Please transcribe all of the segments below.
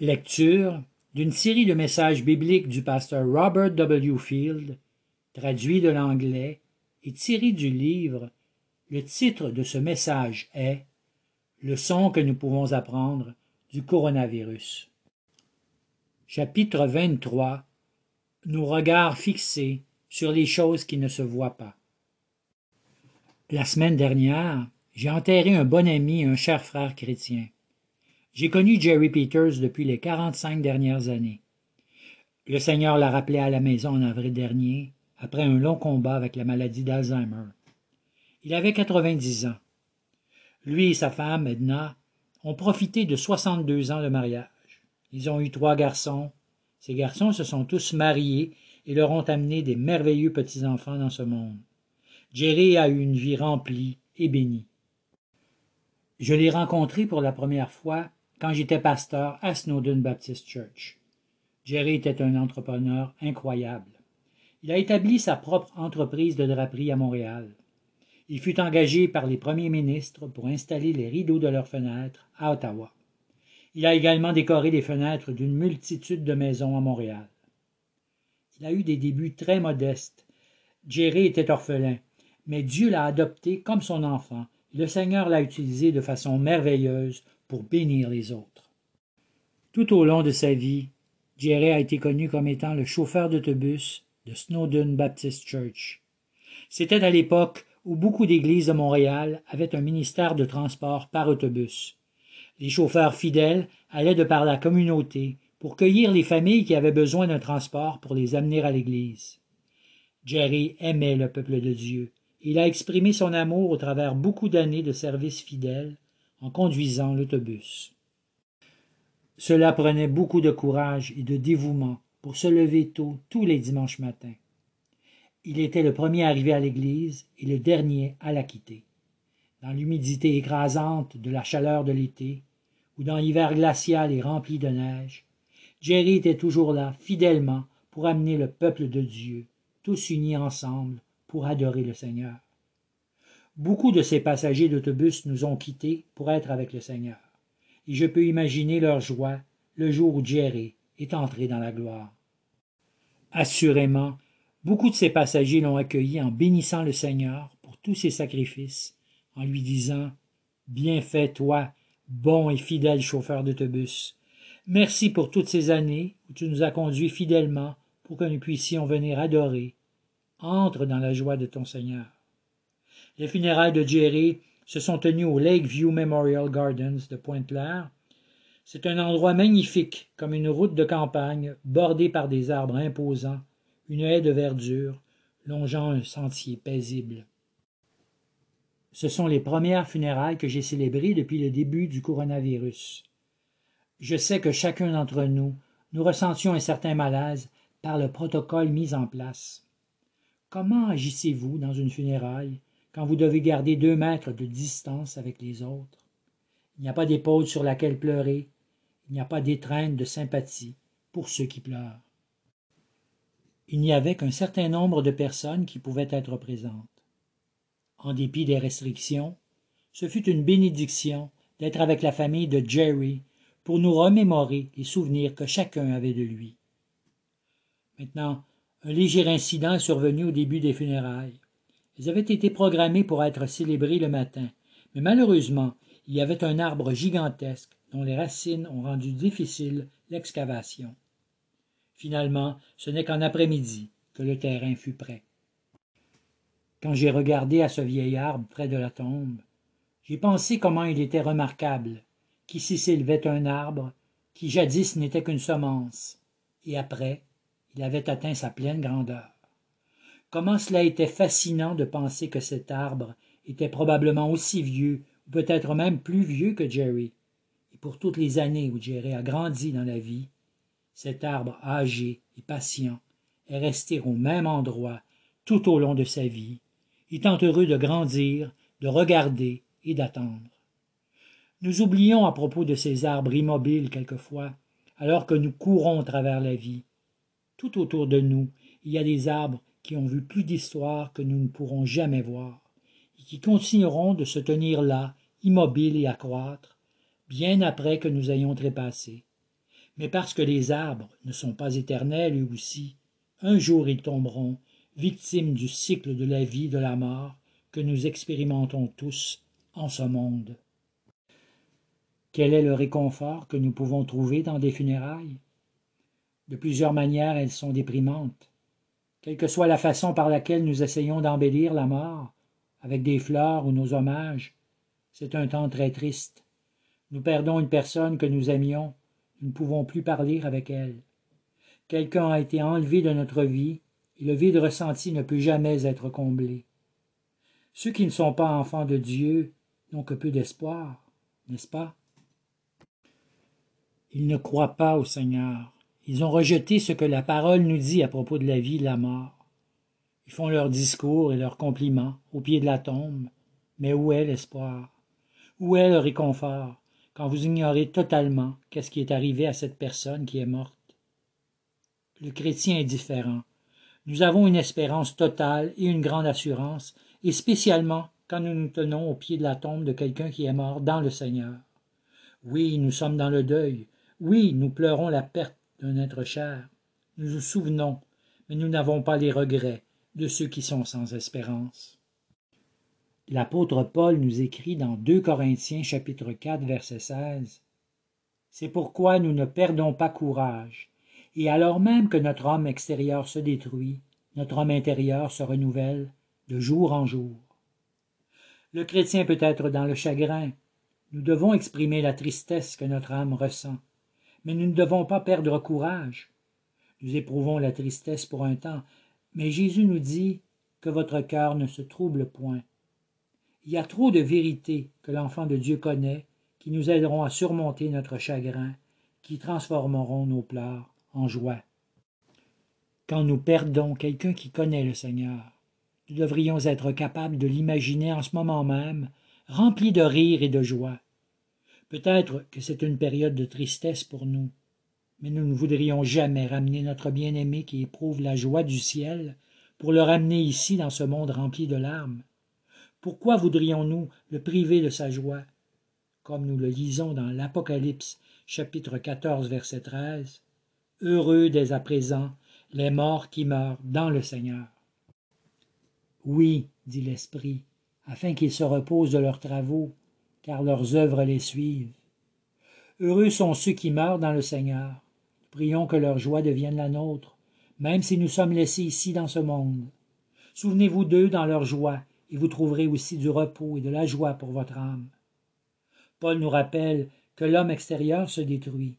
Lecture d'une série de messages bibliques du pasteur Robert W. Field, traduit de l'anglais et tiré du livre. Le titre de ce message est Leçon que nous pouvons apprendre du coronavirus. Chapitre 23 Nos regards fixés sur les choses qui ne se voient pas. La semaine dernière, j'ai enterré un bon ami et un cher frère chrétien. J'ai connu Jerry Peters depuis les quarante-cinq dernières années. Le Seigneur l'a rappelé à la maison en avril dernier, après un long combat avec la maladie d'Alzheimer. Il avait quatre-vingt-dix ans. Lui et sa femme, Edna, ont profité de soixante-deux ans de mariage. Ils ont eu trois garçons. Ces garçons se sont tous mariés et leur ont amené des merveilleux petits-enfants dans ce monde. Jerry a eu une vie remplie et bénie. Je l'ai rencontré pour la première fois quand j'étais pasteur à Snowden Baptist Church. Jerry était un entrepreneur incroyable. Il a établi sa propre entreprise de draperie à Montréal. Il fut engagé par les premiers ministres pour installer les rideaux de leurs fenêtres à Ottawa. Il a également décoré les fenêtres d'une multitude de maisons à Montréal. Il a eu des débuts très modestes. Jerry était orphelin, mais Dieu l'a adopté comme son enfant. Le Seigneur l'a utilisé de façon merveilleuse pour bénir les autres. Tout au long de sa vie, Jerry a été connu comme étant le chauffeur d'autobus de Snowden Baptist Church. C'était à l'époque où beaucoup d'églises de Montréal avaient un ministère de transport par autobus. Les chauffeurs fidèles allaient de par la communauté pour cueillir les familles qui avaient besoin d'un transport pour les amener à l'église. Jerry aimait le peuple de Dieu. Il a exprimé son amour au travers beaucoup d'années de service fidèle conduisant l'autobus. Cela prenait beaucoup de courage et de dévouement pour se lever tôt tous les dimanches matins. Il était le premier arrivé à l'église et le dernier à la quitter. Dans l'humidité écrasante de la chaleur de l'été, ou dans l'hiver glacial et rempli de neige, Jerry était toujours là, fidèlement, pour amener le peuple de Dieu, tous unis ensemble, pour adorer le Seigneur. Beaucoup de ces passagers d'autobus nous ont quittés pour être avec le Seigneur, et je peux imaginer leur joie le jour où Jerry est entré dans la gloire. Assurément, beaucoup de ces passagers l'ont accueilli en bénissant le Seigneur pour tous ses sacrifices, en lui disant Bien fait, toi, bon et fidèle chauffeur d'autobus. Merci pour toutes ces années où tu nous as conduits fidèlement pour que nous puissions venir adorer. Entre dans la joie de ton Seigneur. Les funérailles de Jerry se sont tenues au Lakeview Memorial Gardens de Pointe-Claire. C'est un endroit magnifique, comme une route de campagne, bordée par des arbres imposants, une haie de verdure, longeant un sentier paisible. Ce sont les premières funérailles que j'ai célébrées depuis le début du coronavirus. Je sais que chacun d'entre nous, nous ressentions un certain malaise par le protocole mis en place. Comment agissez-vous dans une funéraille? Quand vous devez garder deux mètres de distance avec les autres. Il n'y a pas d'épaule sur laquelle pleurer, il n'y a pas d'étreinte de sympathie pour ceux qui pleurent. Il n'y avait qu'un certain nombre de personnes qui pouvaient être présentes. En dépit des restrictions, ce fut une bénédiction d'être avec la famille de Jerry pour nous remémorer les souvenirs que chacun avait de lui. Maintenant, un léger incident est survenu au début des funérailles. Elles avaient été programmées pour être célébrées le matin, mais malheureusement, il y avait un arbre gigantesque dont les racines ont rendu difficile l'excavation. Finalement, ce n'est qu'en après-midi que le terrain fut prêt. Quand j'ai regardé à ce vieil arbre près de la tombe, j'ai pensé comment il était remarquable qu'ici s'élevait un arbre qui jadis n'était qu'une semence, et après il avait atteint sa pleine grandeur. Comment cela était fascinant de penser que cet arbre était probablement aussi vieux, ou peut-être même plus vieux que Jerry. Et pour toutes les années où Jerry a grandi dans la vie, cet arbre âgé et patient est resté au même endroit tout au long de sa vie, étant heureux de grandir, de regarder et d'attendre. Nous oublions à propos de ces arbres immobiles quelquefois, alors que nous courons à travers la vie. Tout autour de nous, il y a des arbres qui ont vu plus d'histoire que nous ne pourrons jamais voir, et qui continueront de se tenir là, immobiles et à croître, bien après que nous ayons trépassé. mais parce que les arbres ne sont pas éternels eux aussi un jour ils tomberont victimes du cycle de la vie de la mort que nous expérimentons tous en ce monde. Quel est le réconfort que nous pouvons trouver dans des funérailles? De plusieurs manières elles sont déprimantes quelle que soit la façon par laquelle nous essayons d'embellir la mort avec des fleurs ou nos hommages c'est un temps très triste. Nous perdons une personne que nous aimions nous ne pouvons plus parler avec elle. Quelqu'un a été enlevé de notre vie et le vide ressenti ne peut jamais être comblé. Ceux qui ne sont pas enfants de dieu n'ont que peu d'espoir n'est-ce pas? Ils ne croient pas au seigneur ils ont rejeté ce que la parole nous dit à propos de la vie et de la mort. Ils font leurs discours et leurs compliments au pied de la tombe. Mais où est l'espoir? Où est le réconfort quand vous ignorez totalement qu'est-ce qui est arrivé à cette personne qui est morte? Le chrétien est différent. Nous avons une espérance totale et une grande assurance, et spécialement quand nous nous tenons au pied de la tombe de quelqu'un qui est mort dans le Seigneur. Oui, nous sommes dans le deuil. Oui, nous pleurons la perte d'un être cher. Nous nous souvenons, mais nous n'avons pas les regrets de ceux qui sont sans espérance. L'apôtre Paul nous écrit dans 2 Corinthiens chapitre 4 verset 16 C'est pourquoi nous ne perdons pas courage, et alors même que notre homme extérieur se détruit, notre homme intérieur se renouvelle de jour en jour. Le chrétien peut être dans le chagrin. Nous devons exprimer la tristesse que notre âme ressent mais nous ne devons pas perdre courage. Nous éprouvons la tristesse pour un temps, mais Jésus nous dit que votre cœur ne se trouble point. Il y a trop de vérités que l'enfant de Dieu connaît, qui nous aideront à surmonter notre chagrin, qui transformeront nos pleurs en joie. Quand nous perdons quelqu'un qui connaît le Seigneur, nous devrions être capables de l'imaginer en ce moment même, rempli de rire et de joie. Peut-être que c'est une période de tristesse pour nous, mais nous ne voudrions jamais ramener notre bien-aimé qui éprouve la joie du ciel pour le ramener ici dans ce monde rempli de larmes. Pourquoi voudrions-nous le priver de sa joie Comme nous le lisons dans l'Apocalypse chapitre 14 verset 13, Heureux dès à présent les morts qui meurent dans le Seigneur. Oui, dit l'Esprit, afin qu'ils se reposent de leurs travaux car leurs œuvres les suivent. Heureux sont ceux qui meurent dans le Seigneur. Prions que leur joie devienne la nôtre, même si nous sommes laissés ici dans ce monde. Souvenez-vous d'eux dans leur joie, et vous trouverez aussi du repos et de la joie pour votre âme. Paul nous rappelle que l'homme extérieur se détruit.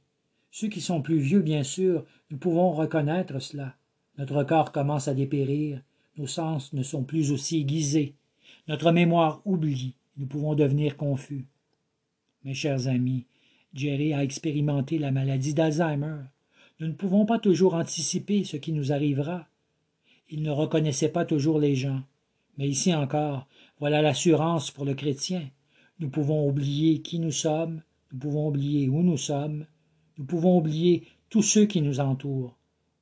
Ceux qui sont plus vieux, bien sûr, nous pouvons reconnaître cela. Notre corps commence à dépérir, nos sens ne sont plus aussi aiguisés, notre mémoire oublie, nous pouvons devenir confus. Mes chers amis, Jerry a expérimenté la maladie d'Alzheimer. Nous ne pouvons pas toujours anticiper ce qui nous arrivera. Il ne reconnaissait pas toujours les gens. Mais ici encore, voilà l'assurance pour le chrétien. Nous pouvons oublier qui nous sommes, nous pouvons oublier où nous sommes, nous pouvons oublier tous ceux qui nous entourent.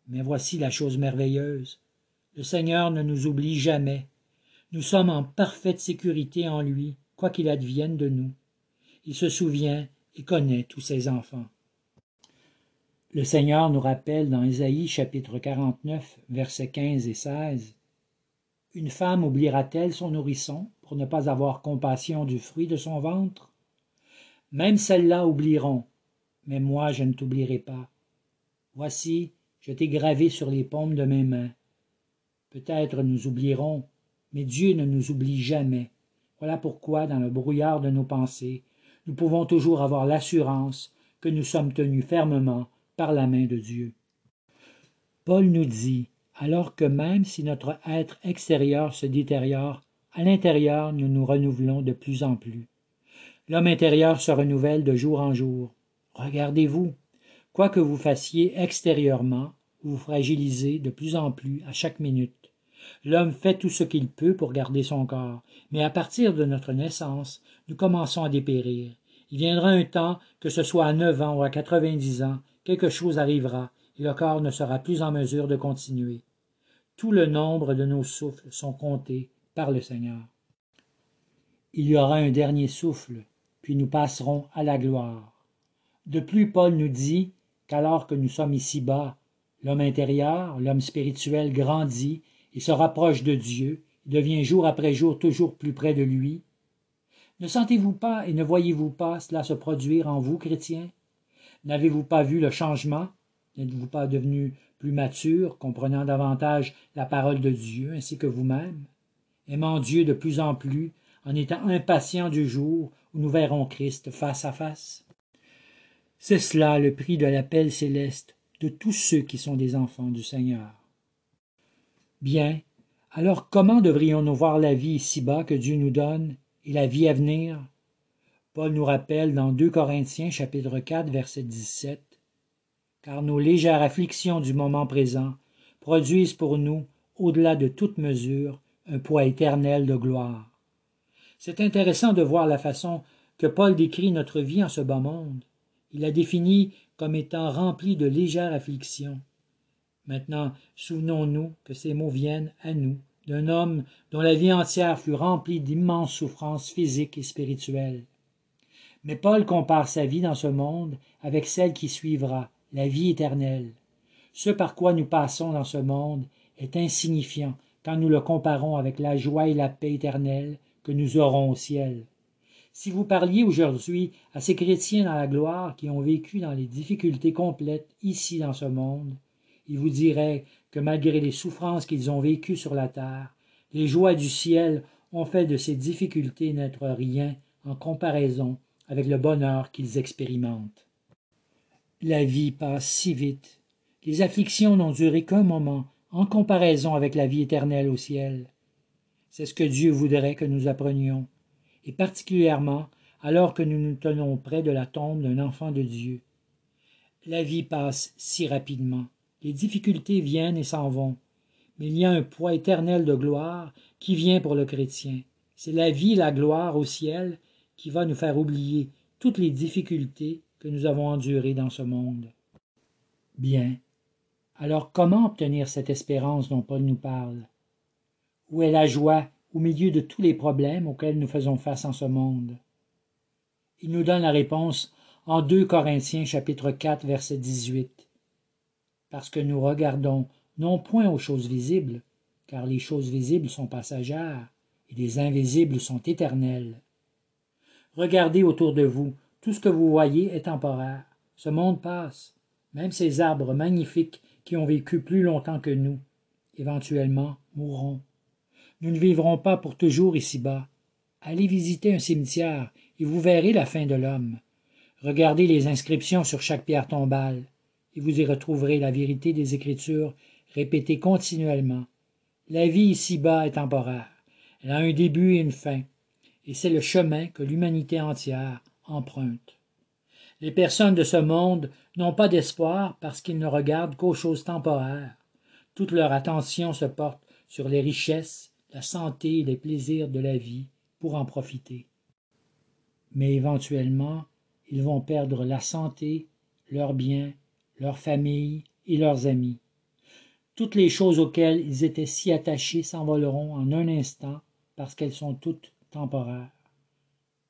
Mais voici la chose merveilleuse. Le Seigneur ne nous oublie jamais. Nous sommes en parfaite sécurité en lui, quoi qu'il advienne de nous. Il se souvient et connaît tous ses enfants. Le Seigneur nous rappelle dans Ésaïe chapitre 49, versets 15 et 16 Une femme oubliera-t-elle son nourrisson pour ne pas avoir compassion du fruit de son ventre? Même celles-là oublieront, mais moi je ne t'oublierai pas. Voici, je t'ai gravé sur les paumes de mes mains. Peut-être nous oublierons, mais Dieu ne nous oublie jamais. Voilà pourquoi, dans le brouillard de nos pensées, nous pouvons toujours avoir l'assurance que nous sommes tenus fermement par la main de Dieu. Paul nous dit, alors que même si notre être extérieur se détériore, à l'intérieur nous nous renouvelons de plus en plus. L'homme intérieur se renouvelle de jour en jour. Regardez-vous, quoi que vous fassiez extérieurement, vous vous fragilisez de plus en plus à chaque minute. L'homme fait tout ce qu'il peut pour garder son corps, mais à partir de notre naissance, nous commençons à dépérir. Il viendra un temps, que ce soit à neuf ans ou à quatre-vingt-dix ans, quelque chose arrivera, et le corps ne sera plus en mesure de continuer. Tout le nombre de nos souffles sont comptés par le Seigneur. Il y aura un dernier souffle, puis nous passerons à la gloire. De plus, Paul nous dit qu'alors que nous sommes ici-bas, l'homme intérieur, l'homme spirituel grandit et se rapproche de Dieu, devient jour après jour toujours plus près de lui. Ne sentez-vous pas et ne voyez-vous pas cela se produire en vous, chrétiens? N'avez-vous pas vu le changement? N'êtes-vous pas devenu plus mature, comprenant davantage la parole de Dieu ainsi que vous-même? Aimant Dieu de plus en plus, en étant impatient du jour où nous verrons Christ face à face? C'est cela le prix de l'appel céleste de tous ceux qui sont des enfants du Seigneur. Bien, alors comment devrions-nous voir la vie ici-bas que Dieu nous donne et la vie à venir? Paul nous rappelle dans 2 Corinthiens chapitre 4 verset 17 car nos légères afflictions du moment présent produisent pour nous, au-delà de toute mesure, un poids éternel de gloire. C'est intéressant de voir la façon que Paul décrit notre vie en ce bas monde. Il la définit comme étant remplie de légères afflictions. Maintenant, souvenons-nous que ces mots viennent à nous d'un homme dont la vie entière fut remplie d'immenses souffrances physiques et spirituelles. Mais Paul compare sa vie dans ce monde avec celle qui suivra, la vie éternelle. Ce par quoi nous passons dans ce monde est insignifiant quand nous le comparons avec la joie et la paix éternelle que nous aurons au ciel. Si vous parliez aujourd'hui à ces chrétiens dans la gloire qui ont vécu dans les difficultés complètes ici dans ce monde, ils vous diraient que malgré les souffrances qu'ils ont vécues sur la terre, les joies du ciel ont fait de ces difficultés n'être rien en comparaison avec le bonheur qu'ils expérimentent. La vie passe si vite. Les afflictions n'ont duré qu'un moment en comparaison avec la vie éternelle au ciel. C'est ce que Dieu voudrait que nous apprenions, et particulièrement alors que nous nous tenons près de la tombe d'un enfant de Dieu. La vie passe si rapidement, les difficultés viennent et s'en vont, mais il y a un poids éternel de gloire qui vient pour le chrétien. C'est la vie et la gloire au ciel qui va nous faire oublier toutes les difficultés que nous avons enduré dans ce monde. Bien. Alors comment obtenir cette espérance dont Paul nous parle? Où est la joie au milieu de tous les problèmes auxquels nous faisons face en ce monde? Il nous donne la réponse en 2 Corinthiens chapitre 4 verset 18. Parce que nous regardons non point aux choses visibles, car les choses visibles sont passagères, et les invisibles sont éternelles. Regardez autour de vous tout ce que vous voyez est temporaire. Ce monde passe. Même ces arbres magnifiques qui ont vécu plus longtemps que nous, éventuellement, mourront. Nous ne vivrons pas pour toujours ici-bas. Allez visiter un cimetière et vous verrez la fin de l'homme. Regardez les inscriptions sur chaque pierre tombale, et vous y retrouverez la vérité des Écritures répétées continuellement. La vie ici-bas est temporaire. Elle a un début et une fin, et c'est le chemin que l'humanité entière empreinte. Les personnes de ce monde n'ont pas d'espoir parce qu'ils ne regardent qu'aux choses temporaires. Toute leur attention se porte sur les richesses, la santé et les plaisirs de la vie pour en profiter. Mais éventuellement, ils vont perdre la santé, leurs biens, leur famille et leurs amis. Toutes les choses auxquelles ils étaient si attachés s'envoleront en un instant parce qu'elles sont toutes temporaires.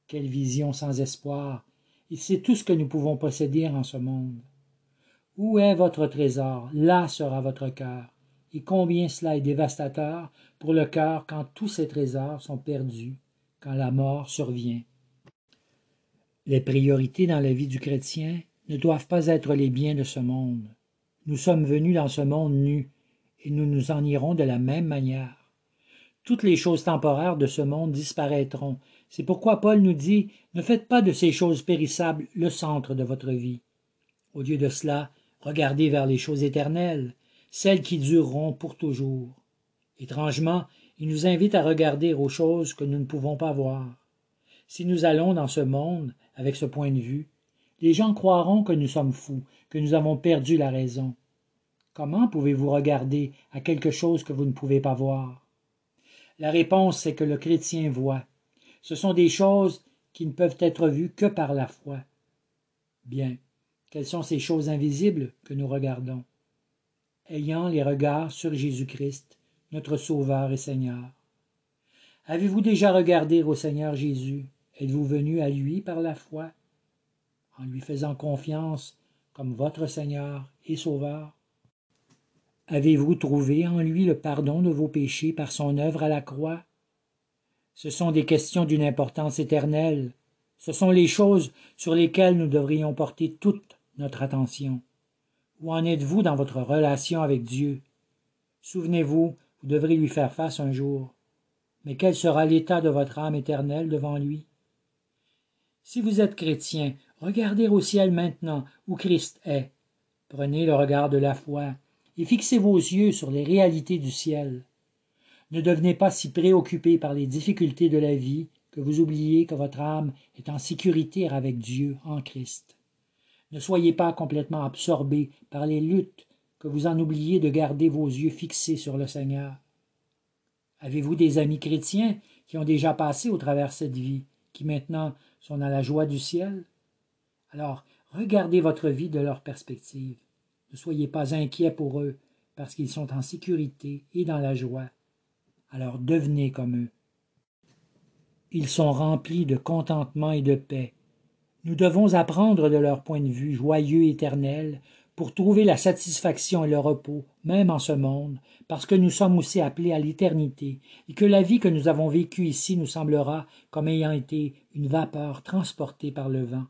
Quelle vision sans espoir Et c'est tout ce que nous pouvons posséder en ce monde. Où est votre trésor? Là sera votre cœur. Et combien cela est dévastateur pour le cœur quand tous ces trésors sont perdus, quand la mort survient. Les priorités dans la vie du chrétien ne doivent pas être les biens de ce monde. Nous sommes venus dans ce monde nus, et nous nous en irons de la même manière. Toutes les choses temporaires de ce monde disparaîtront, c'est pourquoi Paul nous dit Ne faites pas de ces choses périssables le centre de votre vie. Au lieu de cela, regardez vers les choses éternelles, celles qui dureront pour toujours. Étrangement, il nous invite à regarder aux choses que nous ne pouvons pas voir. Si nous allons dans ce monde avec ce point de vue, les gens croiront que nous sommes fous, que nous avons perdu la raison. Comment pouvez-vous regarder à quelque chose que vous ne pouvez pas voir? La réponse c'est que le chrétien voit, ce sont des choses qui ne peuvent être vues que par la foi. Bien, quelles sont ces choses invisibles que nous regardons? Ayant les regards sur Jésus-Christ, notre Sauveur et Seigneur. Avez-vous déjà regardé au Seigneur Jésus? Êtes-vous venu à lui par la foi? En lui faisant confiance, comme votre Seigneur et Sauveur Avez-vous trouvé en lui le pardon de vos péchés par son œuvre à la croix? Ce sont des questions d'une importance éternelle. Ce sont les choses sur lesquelles nous devrions porter toute notre attention. Où en êtes-vous dans votre relation avec Dieu? Souvenez-vous, vous devrez lui faire face un jour. Mais quel sera l'état de votre âme éternelle devant lui? Si vous êtes chrétien, regardez au ciel maintenant où Christ est. Prenez le regard de la foi et fixez vos yeux sur les réalités du ciel. Ne devenez pas si préoccupé par les difficultés de la vie que vous oubliez que votre âme est en sécurité avec Dieu en Christ. Ne soyez pas complètement absorbé par les luttes que vous en oubliez de garder vos yeux fixés sur le Seigneur. Avez-vous des amis chrétiens qui ont déjà passé au travers cette vie, qui maintenant sont dans la joie du ciel? Alors, regardez votre vie de leur perspective. Ne soyez pas inquiets pour eux, parce qu'ils sont en sécurité et dans la joie. Alors devenez comme eux. Ils sont remplis de contentement et de paix. Nous devons apprendre de leur point de vue joyeux éternel pour trouver la satisfaction et le repos, même en ce monde, parce que nous sommes aussi appelés à l'éternité, et que la vie que nous avons vécue ici nous semblera comme ayant été une vapeur transportée par le vent.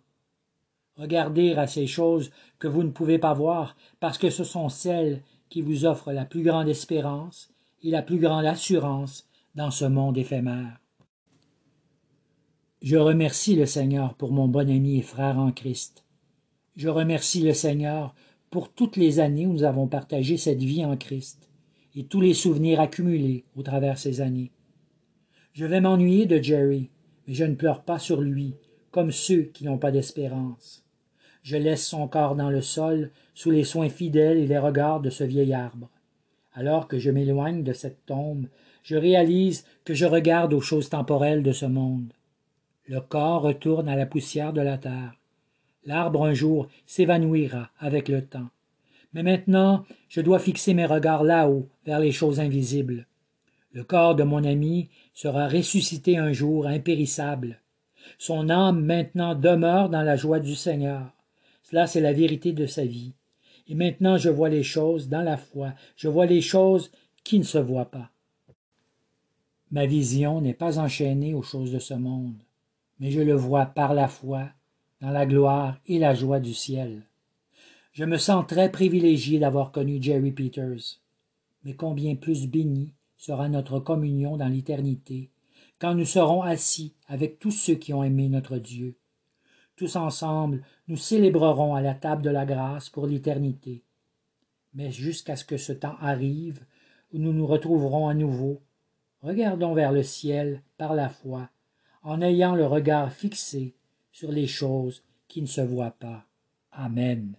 Regardez à ces choses que vous ne pouvez pas voir, parce que ce sont celles qui vous offrent la plus grande espérance et la plus grande assurance dans ce monde éphémère. Je remercie le Seigneur pour mon bon ami et frère en Christ. Je remercie le Seigneur pour toutes les années où nous avons partagé cette vie en Christ et tous les souvenirs accumulés au travers ces années. Je vais m'ennuyer de Jerry, mais je ne pleure pas sur lui, comme ceux qui n'ont pas d'espérance. Je laisse son corps dans le sol, sous les soins fidèles et les regards de ce vieil arbre. Alors que je m'éloigne de cette tombe, je réalise que je regarde aux choses temporelles de ce monde. Le corps retourne à la poussière de la terre. L'arbre un jour s'évanouira avec le temps. Mais maintenant, je dois fixer mes regards là-haut, vers les choses invisibles. Le corps de mon ami sera ressuscité un jour impérissable. Son âme maintenant demeure dans la joie du Seigneur. C'est la vérité de sa vie. Et maintenant, je vois les choses dans la foi. Je vois les choses qui ne se voient pas. Ma vision n'est pas enchaînée aux choses de ce monde, mais je le vois par la foi dans la gloire et la joie du ciel. Je me sens très privilégié d'avoir connu Jerry Peters. Mais combien plus béni sera notre communion dans l'éternité quand nous serons assis avec tous ceux qui ont aimé notre Dieu. Tous ensemble, nous célébrerons à la table de la grâce pour l'éternité. Mais jusqu'à ce que ce temps arrive, où nous nous retrouverons à nouveau, regardons vers le ciel par la foi, en ayant le regard fixé sur les choses qui ne se voient pas. Amen.